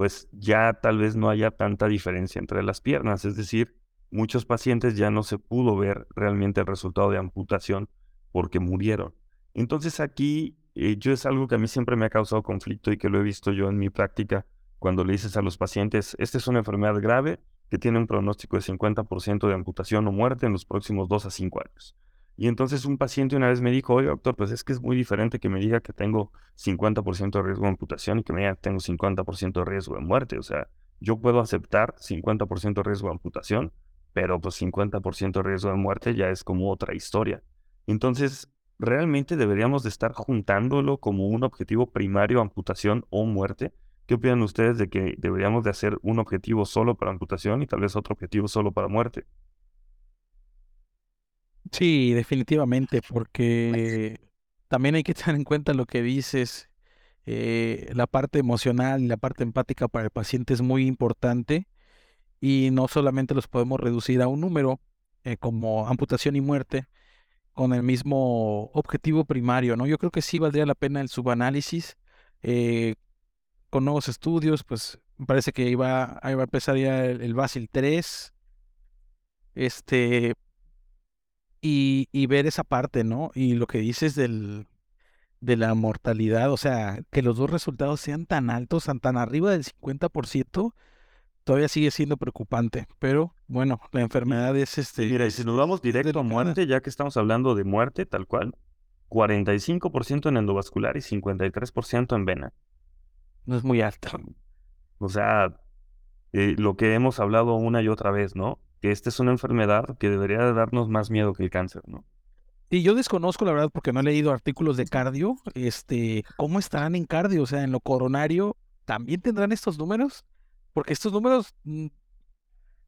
pues ya tal vez no haya tanta diferencia entre las piernas. Es decir, muchos pacientes ya no se pudo ver realmente el resultado de amputación porque murieron. Entonces aquí eh, yo es algo que a mí siempre me ha causado conflicto y que lo he visto yo en mi práctica cuando le dices a los pacientes, esta es una enfermedad grave que tiene un pronóstico de 50% de amputación o muerte en los próximos 2 a 5 años. Y entonces un paciente una vez me dijo, oye doctor, pues es que es muy diferente que me diga que tengo 50% de riesgo de amputación y que me diga que tengo 50% de riesgo de muerte. O sea, yo puedo aceptar 50% de riesgo de amputación, pero pues 50% de riesgo de muerte ya es como otra historia. Entonces, ¿realmente deberíamos de estar juntándolo como un objetivo primario, amputación o muerte? ¿Qué opinan ustedes de que deberíamos de hacer un objetivo solo para amputación y tal vez otro objetivo solo para muerte? Sí, definitivamente, porque también hay que tener en cuenta lo que dices. Eh, la parte emocional y la parte empática para el paciente es muy importante y no solamente los podemos reducir a un número eh, como amputación y muerte, con el mismo objetivo primario, ¿no? Yo creo que sí valdría la pena el subanálisis. Eh, con nuevos estudios, pues me parece que iba, a empezar ya el, el Basil 3. Este. Y, y ver esa parte, ¿no? Y lo que dices del, de la mortalidad, o sea, que los dos resultados sean tan altos, tan, tan arriba del 50%, todavía sigue siendo preocupante. Pero bueno, la enfermedad es este. Mira, y si nos vamos directo a muerte, ya que estamos hablando de muerte, tal cual, 45% en endovascular y 53% en vena. No es muy alto. O sea, eh, lo que hemos hablado una y otra vez, ¿no? Que esta es una enfermedad que debería de darnos más miedo que el cáncer, ¿no? Y yo desconozco, la verdad, porque no he leído artículos de cardio, este, ¿cómo estarán en cardio? O sea, en lo coronario, ¿también tendrán estos números? Porque estos números, mm,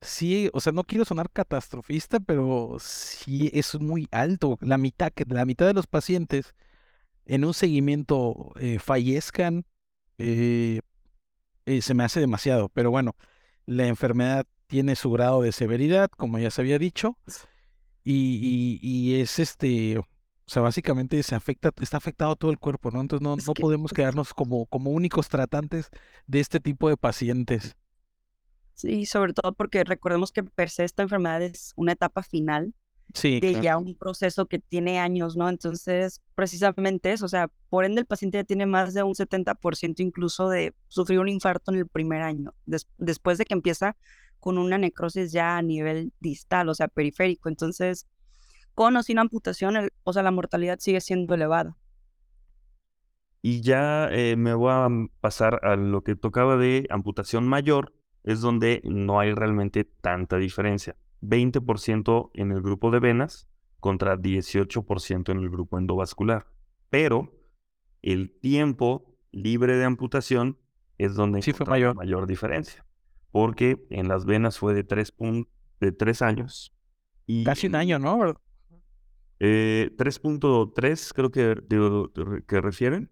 sí, o sea, no quiero sonar catastrofista, pero sí es muy alto. La mitad, que la mitad de los pacientes en un seguimiento eh, fallezcan, eh, eh, se me hace demasiado. Pero bueno, la enfermedad tiene su grado de severidad, como ya se había dicho, y, y, es este, o sea, básicamente se afecta, está afectado todo el cuerpo, ¿no? Entonces no, no podemos quedarnos como, como únicos tratantes de este tipo de pacientes. Sí, sobre todo porque recordemos que per se esta enfermedad es una etapa final sí, de ya un proceso que tiene años, ¿no? Entonces, precisamente eso, o sea, por ende el paciente ya tiene más de un 70% incluso de sufrir un infarto en el primer año, después de que empieza con una necrosis ya a nivel distal, o sea, periférico. Entonces, con o sin amputación, o sea, la mortalidad sigue siendo elevada. Y ya eh, me voy a pasar a lo que tocaba de amputación mayor, es donde no hay realmente tanta diferencia. 20% en el grupo de venas contra 18% en el grupo endovascular. Pero el tiempo libre de amputación es donde sí fue mayor. mayor diferencia porque en las venas fue de tres, de tres años. Y, Casi un año, ¿no? Eh, 3.3 creo que, que refieren.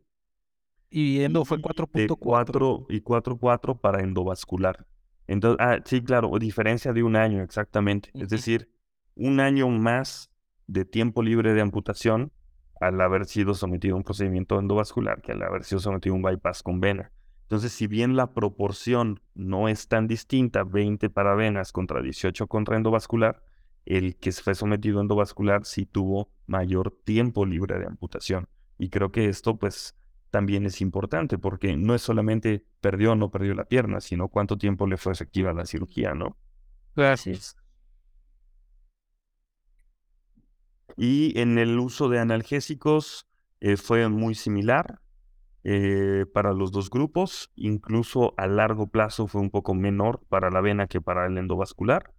Y endo fue 4.4. Y 4.4 para endovascular. Entonces, ah, sí, claro, diferencia de un año exactamente. Es decir, un año más de tiempo libre de amputación al haber sido sometido a un procedimiento endovascular que al haber sido sometido a un bypass con vena. Entonces, si bien la proporción no es tan distinta, 20 para venas contra 18 contra endovascular, el que fue sometido a endovascular sí tuvo mayor tiempo libre de amputación. Y creo que esto, pues, también es importante porque no es solamente perdió o no perdió la pierna, sino cuánto tiempo le fue efectiva la cirugía, ¿no? Gracias. Y en el uso de analgésicos eh, fue muy similar. Eh, para los dos grupos, incluso a largo plazo fue un poco menor para la vena que para el endovascular.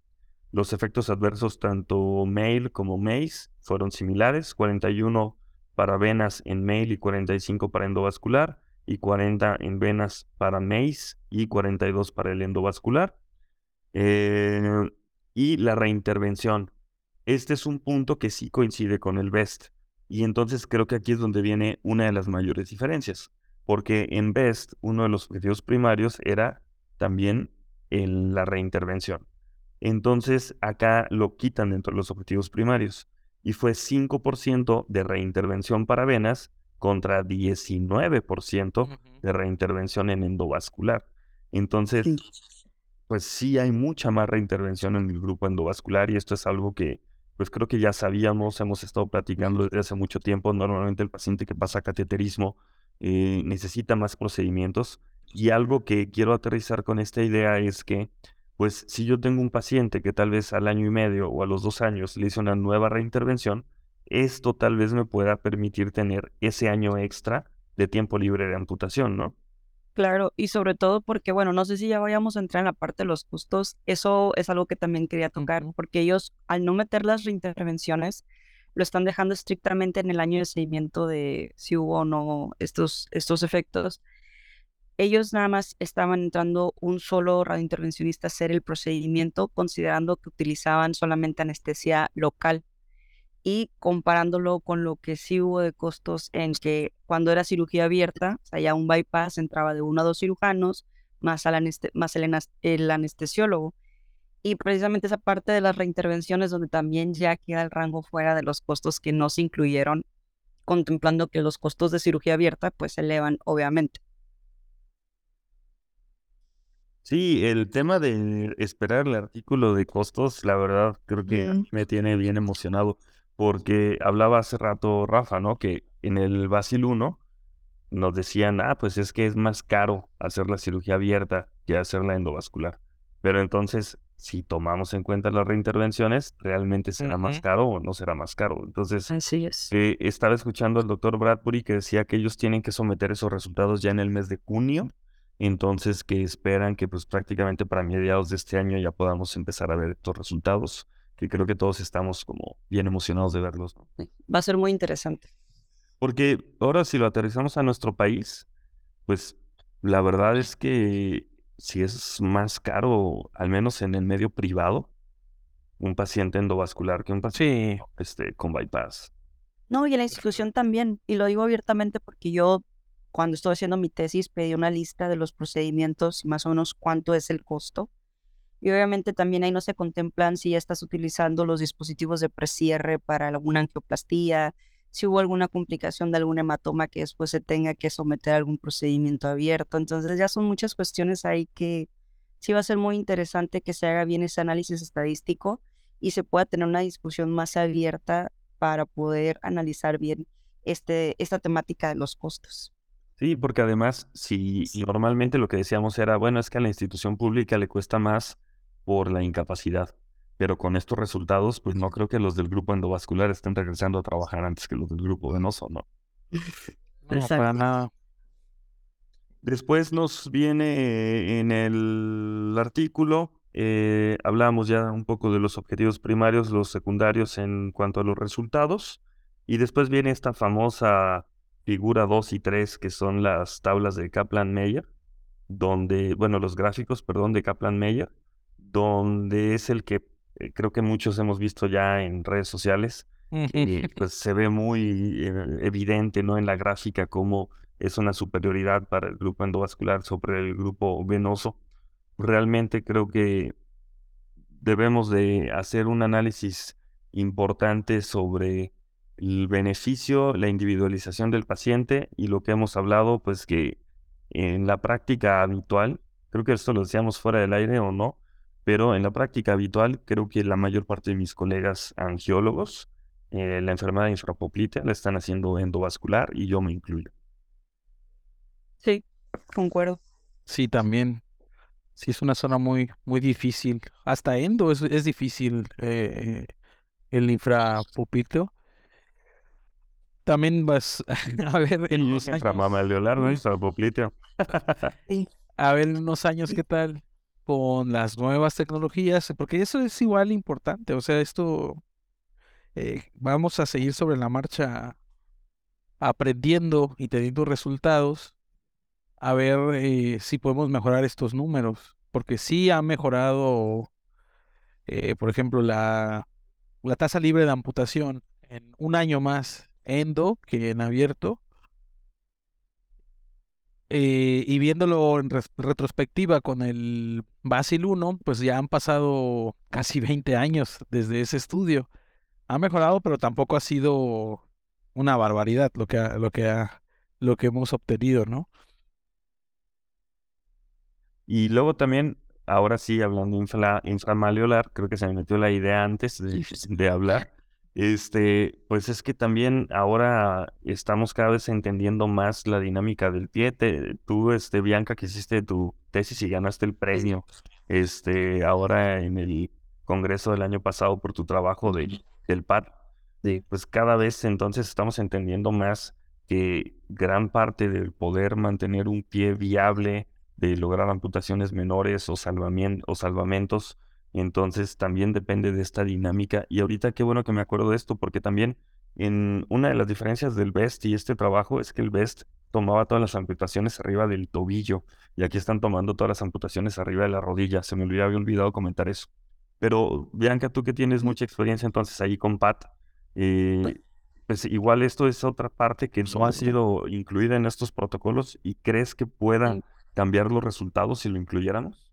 Los efectos adversos tanto MAIL como MACE fueron similares, 41 para venas en MAIL y 45 para endovascular, y 40 en venas para MACE y 42 para el endovascular. Eh, y la reintervención. Este es un punto que sí coincide con el BEST. Y entonces creo que aquí es donde viene una de las mayores diferencias, porque en BEST uno de los objetivos primarios era también en la reintervención. Entonces acá lo quitan dentro de los objetivos primarios y fue 5% de reintervención para venas contra 19% de reintervención en endovascular. Entonces, pues sí hay mucha más reintervención en el grupo endovascular y esto es algo que pues creo que ya sabíamos, hemos estado platicando desde hace mucho tiempo. Normalmente el paciente que pasa cateterismo eh, necesita más procedimientos. Y algo que quiero aterrizar con esta idea es que, pues si yo tengo un paciente que tal vez al año y medio o a los dos años le hice una nueva reintervención, esto tal vez me pueda permitir tener ese año extra de tiempo libre de amputación, ¿no? Claro, y sobre todo porque, bueno, no sé si ya vayamos a entrar en la parte de los costos, eso es algo que también quería tocar, porque ellos al no meter las reintervenciones, lo están dejando estrictamente en el año de seguimiento de si hubo o no estos, estos efectos. Ellos nada más estaban entrando un solo radiointervencionista a hacer el procedimiento, considerando que utilizaban solamente anestesia local y comparándolo con lo que sí hubo de costos en que cuando era cirugía abierta, o sea, ya un bypass entraba de uno a dos cirujanos, más, más el, el, anestesiólogo. Y precisamente esa parte de las reintervenciones donde también ya queda el rango fuera de los costos que no se incluyeron, contemplando que los costos de cirugía abierta pues se elevan obviamente. Sí, el tema de esperar el artículo de costos, la verdad, creo que me tiene bien emocionado, porque hablaba hace rato Rafa, ¿no? Que en el Basil 1 nos decían, ah, pues es que es más caro hacer la cirugía abierta que hacer la endovascular. Pero entonces, si tomamos en cuenta las reintervenciones, ¿realmente será más caro o no será más caro? Entonces, Así es. eh, estaba escuchando al doctor Bradbury que decía que ellos tienen que someter esos resultados ya en el mes de junio entonces que esperan que pues prácticamente para mediados de este año ya podamos empezar a ver estos resultados, que creo que todos estamos como bien emocionados de verlos. Va a ser muy interesante. Porque ahora si lo aterrizamos a nuestro país, pues la verdad es que si es más caro, al menos en el medio privado, un paciente endovascular que un paciente este, con bypass. No, y en la institución también, y lo digo abiertamente porque yo cuando estoy haciendo mi tesis pedí una lista de los procedimientos y más o menos cuánto es el costo. Y obviamente también ahí no se contemplan si ya estás utilizando los dispositivos de precierre para alguna angioplastía, si hubo alguna complicación de algún hematoma que después se tenga que someter a algún procedimiento abierto. Entonces ya son muchas cuestiones ahí que sí va a ser muy interesante que se haga bien ese análisis estadístico y se pueda tener una discusión más abierta para poder analizar bien este, esta temática de los costos. Sí, porque además, si normalmente lo que decíamos era, bueno, es que a la institución pública le cuesta más por la incapacidad, pero con estos resultados, pues no creo que los del grupo endovascular estén regresando a trabajar antes que los del grupo venoso, ¿no? No, para nada. Después nos viene en el artículo, eh, hablamos ya un poco de los objetivos primarios, los secundarios en cuanto a los resultados, y después viene esta famosa figura 2 y 3, que son las tablas de Kaplan-Meier, donde, bueno, los gráficos, perdón, de Kaplan-Meier, donde es el que eh, creo que muchos hemos visto ya en redes sociales, y pues se ve muy eh, evidente, ¿no? En la gráfica cómo es una superioridad para el grupo endovascular sobre el grupo venoso. Realmente creo que debemos de hacer un análisis importante sobre el beneficio, la individualización del paciente y lo que hemos hablado, pues que en la práctica habitual, creo que esto lo decíamos fuera del aire o no, pero en la práctica habitual creo que la mayor parte de mis colegas angiólogos, eh, la enfermedad de infrapoplite la están haciendo endovascular y yo me incluyo. Sí, concuerdo. Sí, también. Sí, es una zona muy, muy difícil. Hasta endo es, es difícil eh, el infrapupilio también vas a ver en los años. Leonardo, a ver en unos años qué tal con las nuevas tecnologías, porque eso es igual importante. O sea, esto eh, vamos a seguir sobre la marcha aprendiendo y teniendo resultados a ver eh, si podemos mejorar estos números, porque sí ha mejorado, eh, por ejemplo, la, la tasa libre de amputación en un año más endo que en abierto. Y viéndolo en retrospectiva con el Basil 1, pues ya han pasado casi 20 años desde ese estudio. Ha mejorado, pero tampoco ha sido una barbaridad lo que lo que lo que hemos obtenido, ¿no? Y luego también, ahora sí, hablando infra, inframaleolar, creo que se me metió la idea antes de hablar. Este, pues es que también ahora estamos cada vez entendiendo más la dinámica del pie. tú, este, Bianca, que hiciste tu tesis y ganaste el premio, este, ahora en el congreso del año pasado por tu trabajo de, del PAD, pues cada vez entonces estamos entendiendo más que gran parte del poder mantener un pie viable, de lograr amputaciones menores o, o salvamentos, entonces también depende de esta dinámica. Y ahorita qué bueno que me acuerdo de esto, porque también en una de las diferencias del BEST y este trabajo es que el BEST tomaba todas las amputaciones arriba del tobillo y aquí están tomando todas las amputaciones arriba de la rodilla. Se me había olvidado comentar eso. Pero Bianca, tú que tienes mucha experiencia entonces ahí con Pat, eh, pues igual esto es otra parte que no ha sido incluida en estos protocolos y crees que pueda cambiar los resultados si lo incluyéramos.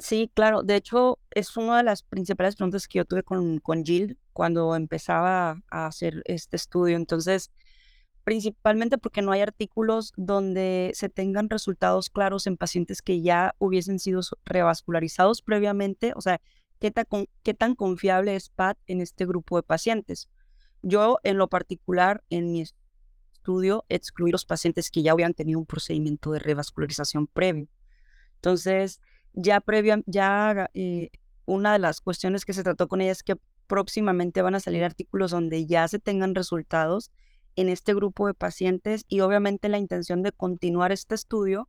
Sí, claro. De hecho, es una de las principales preguntas que yo tuve con, con Jill cuando empezaba a hacer este estudio. Entonces, principalmente porque no hay artículos donde se tengan resultados claros en pacientes que ya hubiesen sido revascularizados previamente. O sea, ¿qué tan, qué tan confiable es PAT en este grupo de pacientes? Yo, en lo particular, en mi estudio, excluí los pacientes que ya habían tenido un procedimiento de revascularización previo. Entonces, ya previo, ya eh, una de las cuestiones que se trató con ella es que próximamente van a salir artículos donde ya se tengan resultados en este grupo de pacientes y obviamente la intención de continuar este estudio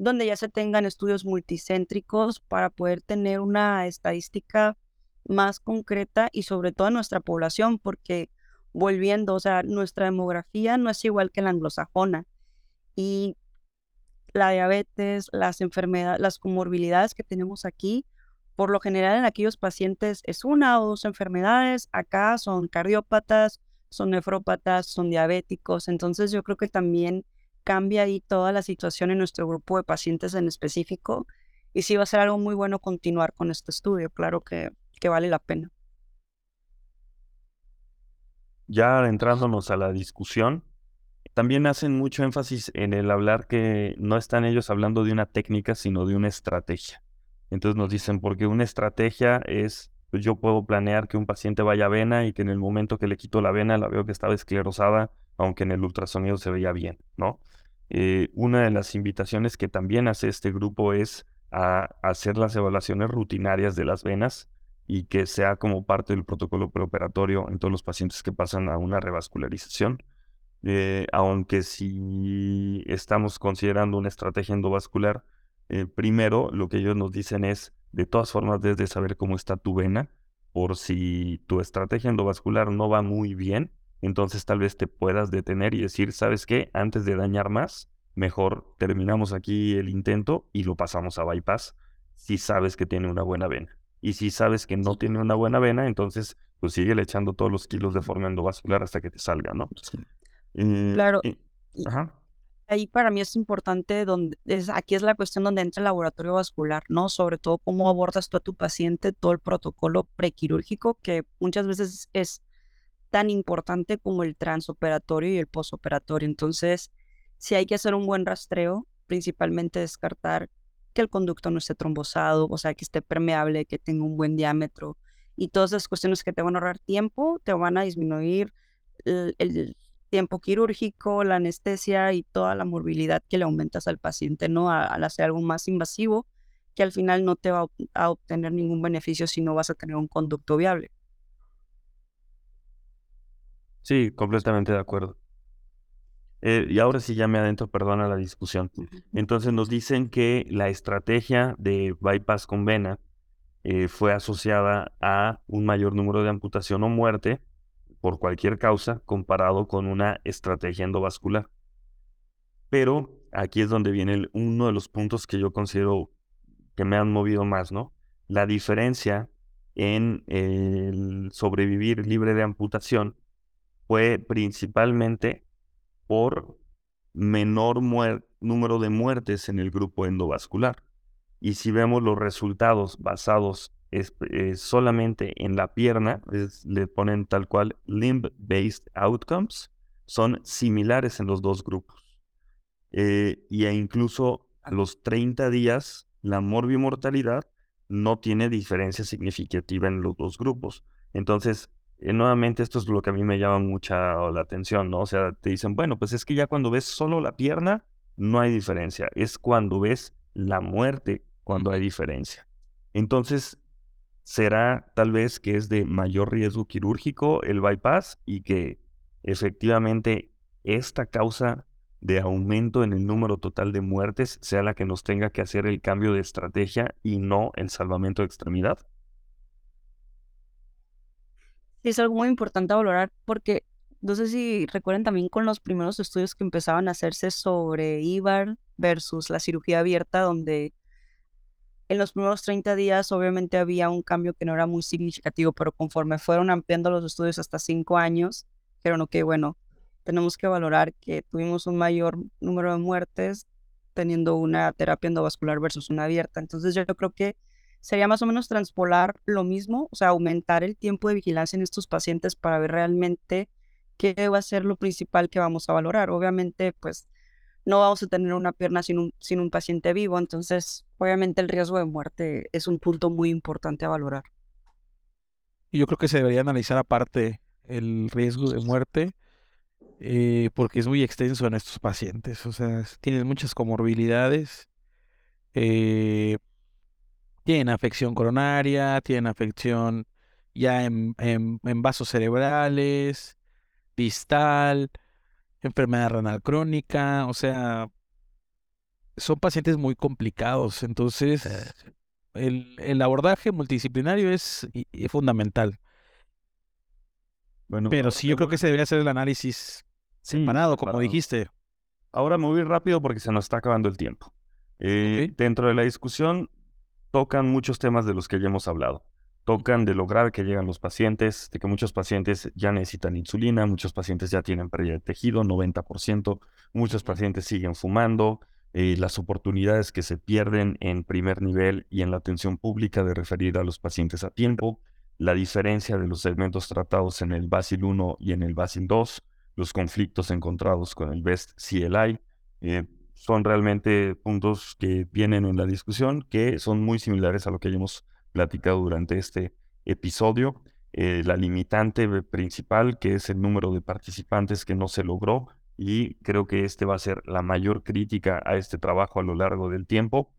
donde ya se tengan estudios multicéntricos para poder tener una estadística más concreta y sobre todo en nuestra población, porque volviendo, o sea, nuestra demografía no es igual que la anglosajona. Y la diabetes, las enfermedades, las comorbilidades que tenemos aquí, por lo general en aquellos pacientes es una o dos enfermedades, acá son cardiópatas, son nefrópatas, son diabéticos, entonces yo creo que también cambia ahí toda la situación en nuestro grupo de pacientes en específico y sí va a ser algo muy bueno continuar con este estudio, claro que, que vale la pena. Ya entrándonos a la discusión, también hacen mucho énfasis en el hablar que no están ellos hablando de una técnica, sino de una estrategia. Entonces nos dicen, porque una estrategia es, pues yo puedo planear que un paciente vaya a vena y que en el momento que le quito la vena la veo que estaba esclerosada, aunque en el ultrasonido se veía bien, ¿no? Eh, una de las invitaciones que también hace este grupo es a hacer las evaluaciones rutinarias de las venas y que sea como parte del protocolo preoperatorio en todos los pacientes que pasan a una revascularización. Eh, aunque si estamos considerando una estrategia endovascular, eh, primero lo que ellos nos dicen es, de todas formas, desde saber cómo está tu vena, por si tu estrategia endovascular no va muy bien, entonces tal vez te puedas detener y decir, ¿sabes qué? Antes de dañar más, mejor terminamos aquí el intento y lo pasamos a bypass si sabes que tiene una buena vena. Y si sabes que no tiene una buena vena, entonces pues sigue echando todos los kilos de forma endovascular hasta que te salga, ¿no? Claro. Ahí para mí es importante donde es, aquí es la cuestión donde entra el laboratorio vascular, ¿no? Sobre todo cómo abordas tú a tu paciente todo el protocolo prequirúrgico, que muchas veces es tan importante como el transoperatorio y el posoperatorio. Entonces, si hay que hacer un buen rastreo, principalmente descartar que el conducto no esté trombosado, o sea, que esté permeable, que tenga un buen diámetro y todas esas cuestiones que te van a ahorrar tiempo, te van a disminuir el tiempo quirúrgico, la anestesia y toda la morbilidad que le aumentas al paciente, ¿no? Al hacer algo más invasivo, que al final no te va a obtener ningún beneficio si no vas a tener un conducto viable. Sí, completamente de acuerdo. Eh, y ahora sí ya me adentro, perdona la discusión. Entonces nos dicen que la estrategia de bypass con vena eh, fue asociada a un mayor número de amputación o muerte por cualquier causa comparado con una estrategia endovascular. Pero aquí es donde viene uno de los puntos que yo considero que me han movido más, ¿no? La diferencia en el sobrevivir libre de amputación fue principalmente por menor número de muertes en el grupo endovascular. Y si vemos los resultados basados es, eh, solamente en la pierna, le ponen tal cual limb-based outcomes, son similares en los dos grupos. Eh, y e incluso a los 30 días, la morbimortalidad no tiene diferencia significativa en los dos grupos. Entonces, eh, nuevamente esto es lo que a mí me llama mucha la atención, ¿no? O sea, te dicen, bueno, pues es que ya cuando ves solo la pierna, no hay diferencia. Es cuando ves la muerte cuando hay diferencia. Entonces, será tal vez que es de mayor riesgo quirúrgico el bypass y que efectivamente esta causa de aumento en el número total de muertes sea la que nos tenga que hacer el cambio de estrategia y no el salvamento de extremidad. Es algo muy importante valorar porque no sé si recuerden también con los primeros estudios que empezaban a hacerse sobre IVAR versus la cirugía abierta, donde en los primeros 30 días obviamente había un cambio que no era muy significativo, pero conforme fueron ampliando los estudios hasta 5 años, dijeron, ok, bueno, tenemos que valorar que tuvimos un mayor número de muertes teniendo una terapia endovascular versus una abierta. Entonces yo creo que sería más o menos transpolar lo mismo, o sea, aumentar el tiempo de vigilancia en estos pacientes para ver realmente qué va a ser lo principal que vamos a valorar. Obviamente, pues no vamos a tener una pierna sin un, sin un paciente vivo, entonces obviamente el riesgo de muerte es un punto muy importante a valorar. Y yo creo que se debería analizar aparte el riesgo de muerte eh, porque es muy extenso en estos pacientes, o sea, tienen muchas comorbilidades. Eh, tienen afección coronaria, tienen afección ya en, en, en vasos cerebrales, distal, enfermedad renal crónica, o sea, son pacientes muy complicados, entonces el, el abordaje multidisciplinario es, fundamental. Bueno, Pero sí, yo creo que se debería hacer el análisis separado, como dijiste. Ahora me voy rápido porque se nos está acabando el tiempo. Eh, dentro de la discusión tocan muchos temas de los que ya hemos hablado tocan de lograr que lleguen los pacientes, de que muchos pacientes ya necesitan insulina, muchos pacientes ya tienen pérdida de tejido, 90%, muchos pacientes siguen fumando, eh, las oportunidades que se pierden en primer nivel y en la atención pública de referir a los pacientes a tiempo, la diferencia de los segmentos tratados en el BASIL 1 y en el BASIL 2, los conflictos encontrados con el BEST CLI, eh, son realmente puntos que vienen en la discusión que son muy similares a lo que ya hemos platicado durante este episodio. Eh, la limitante principal, que es el número de participantes que no se logró, y creo que este va a ser la mayor crítica a este trabajo a lo largo del tiempo,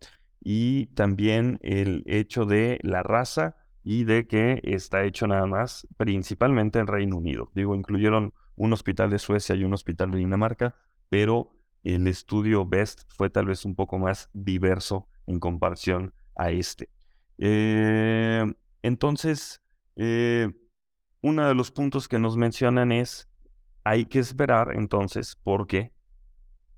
y también el hecho de la raza y de que está hecho nada más principalmente en Reino Unido. Digo, incluyeron un hospital de Suecia y un hospital de Dinamarca, pero el estudio BEST fue tal vez un poco más diverso en comparación a este. Eh, entonces, eh, uno de los puntos que nos mencionan es, hay que esperar entonces porque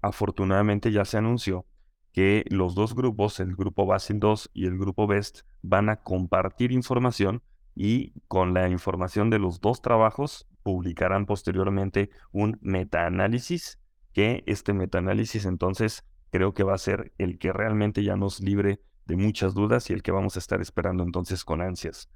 afortunadamente ya se anunció que los dos grupos, el grupo Basil 2 y el grupo BEST, van a compartir información y con la información de los dos trabajos publicarán posteriormente un metaanálisis, que este metaanálisis entonces creo que va a ser el que realmente ya nos libre de muchas dudas y el que vamos a estar esperando entonces con ansias.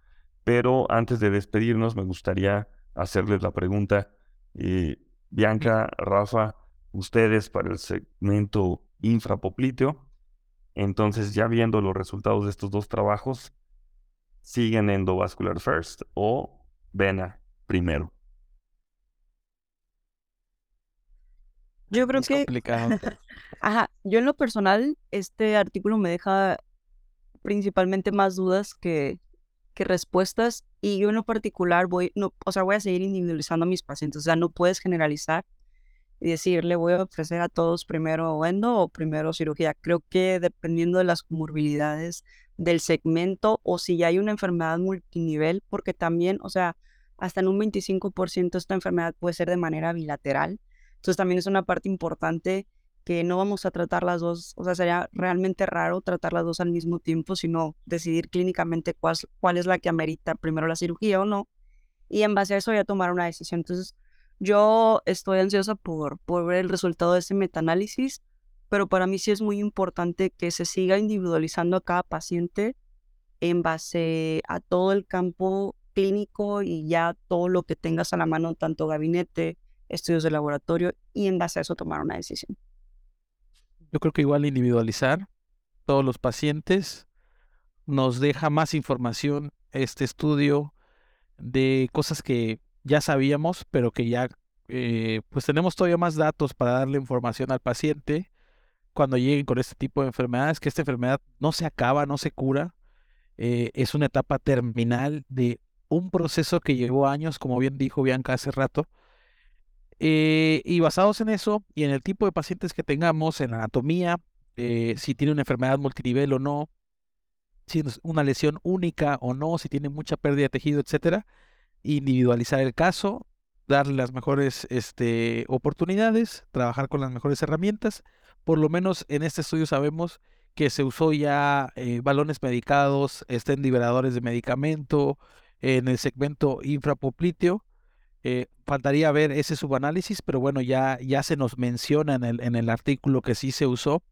Pero antes de despedirnos, me gustaría hacerles la pregunta, eh, Bianca, Rafa, ustedes para el segmento infrapopliteo, entonces ya viendo los resultados de estos dos trabajos, ¿siguen endovascular first o vena primero? Yo creo que... Ajá, yo en lo personal, este artículo me deja principalmente más dudas que, que respuestas y yo en lo particular voy, no, o sea, voy a seguir individualizando a mis pacientes, o sea, no puedes generalizar y decir, le voy a ofrecer a todos primero endo o primero cirugía. Creo que dependiendo de las comorbilidades del segmento o si ya hay una enfermedad multinivel, porque también, o sea, hasta en un 25% esta enfermedad puede ser de manera bilateral. Entonces también es una parte importante que no vamos a tratar las dos, o sea, sería realmente raro tratar las dos al mismo tiempo, sino decidir clínicamente cuál, cuál es la que amerita primero la cirugía o no, y en base a eso ya tomar una decisión. Entonces, yo estoy ansiosa por, por ver el resultado de ese metaanálisis, pero para mí sí es muy importante que se siga individualizando a cada paciente en base a todo el campo clínico y ya todo lo que tengas a la mano, tanto gabinete, estudios de laboratorio, y en base a eso tomar una decisión. Yo creo que igual individualizar todos los pacientes nos deja más información este estudio de cosas que ya sabíamos, pero que ya eh, pues tenemos todavía más datos para darle información al paciente cuando lleguen con este tipo de enfermedades, que esta enfermedad no se acaba, no se cura, eh, es una etapa terminal de un proceso que llevó años, como bien dijo Bianca hace rato, eh, y basados en eso y en el tipo de pacientes que tengamos, en anatomía, eh, si tiene una enfermedad multinivel o no, si es una lesión única o no, si tiene mucha pérdida de tejido, etcétera, individualizar el caso, darle las mejores este, oportunidades, trabajar con las mejores herramientas. Por lo menos en este estudio sabemos que se usó ya eh, balones medicados, estén liberadores de medicamento en el segmento infrapopliteo eh, faltaría ver ese subanálisis, pero bueno, ya, ya se nos menciona en el, en el artículo que sí se usó.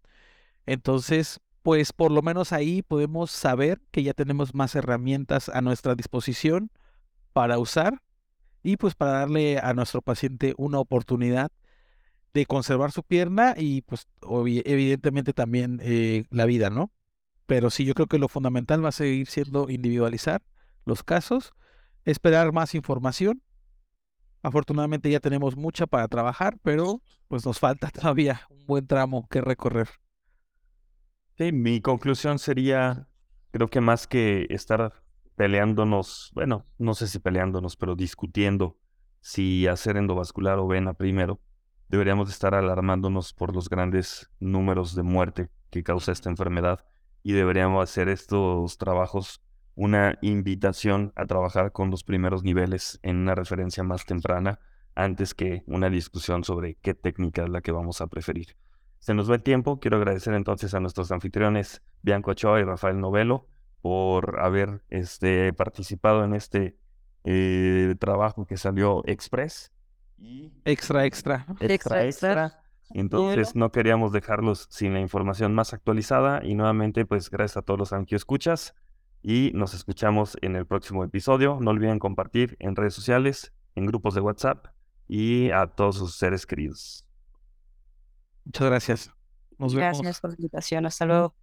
Entonces, pues por lo menos ahí podemos saber que ya tenemos más herramientas a nuestra disposición para usar y pues para darle a nuestro paciente una oportunidad de conservar su pierna y pues evidentemente también eh, la vida, ¿no? Pero sí, yo creo que lo fundamental va a seguir siendo individualizar los casos, esperar más información. Afortunadamente ya tenemos mucha para trabajar, pero pues nos falta todavía un buen tramo que recorrer. Sí, mi conclusión sería, creo que más que estar peleándonos, bueno, no sé si peleándonos, pero discutiendo si hacer endovascular o vena primero, deberíamos estar alarmándonos por los grandes números de muerte que causa esta enfermedad y deberíamos hacer estos trabajos una invitación a trabajar con los primeros niveles en una referencia más temprana antes que una discusión sobre qué técnica es la que vamos a preferir. Se nos va el tiempo. Quiero agradecer entonces a nuestros anfitriones Bianco Ochoa y Rafael Novelo por haber este, participado en este eh, trabajo que salió express. Y extra, extra. Extra, extra. Entonces no queríamos dejarlos sin la información más actualizada y nuevamente pues gracias a todos los escuchas y nos escuchamos en el próximo episodio. No olviden compartir en redes sociales, en grupos de WhatsApp y a todos sus seres queridos. Muchas gracias. Nos vemos. Gracias por la invitación. Hasta luego.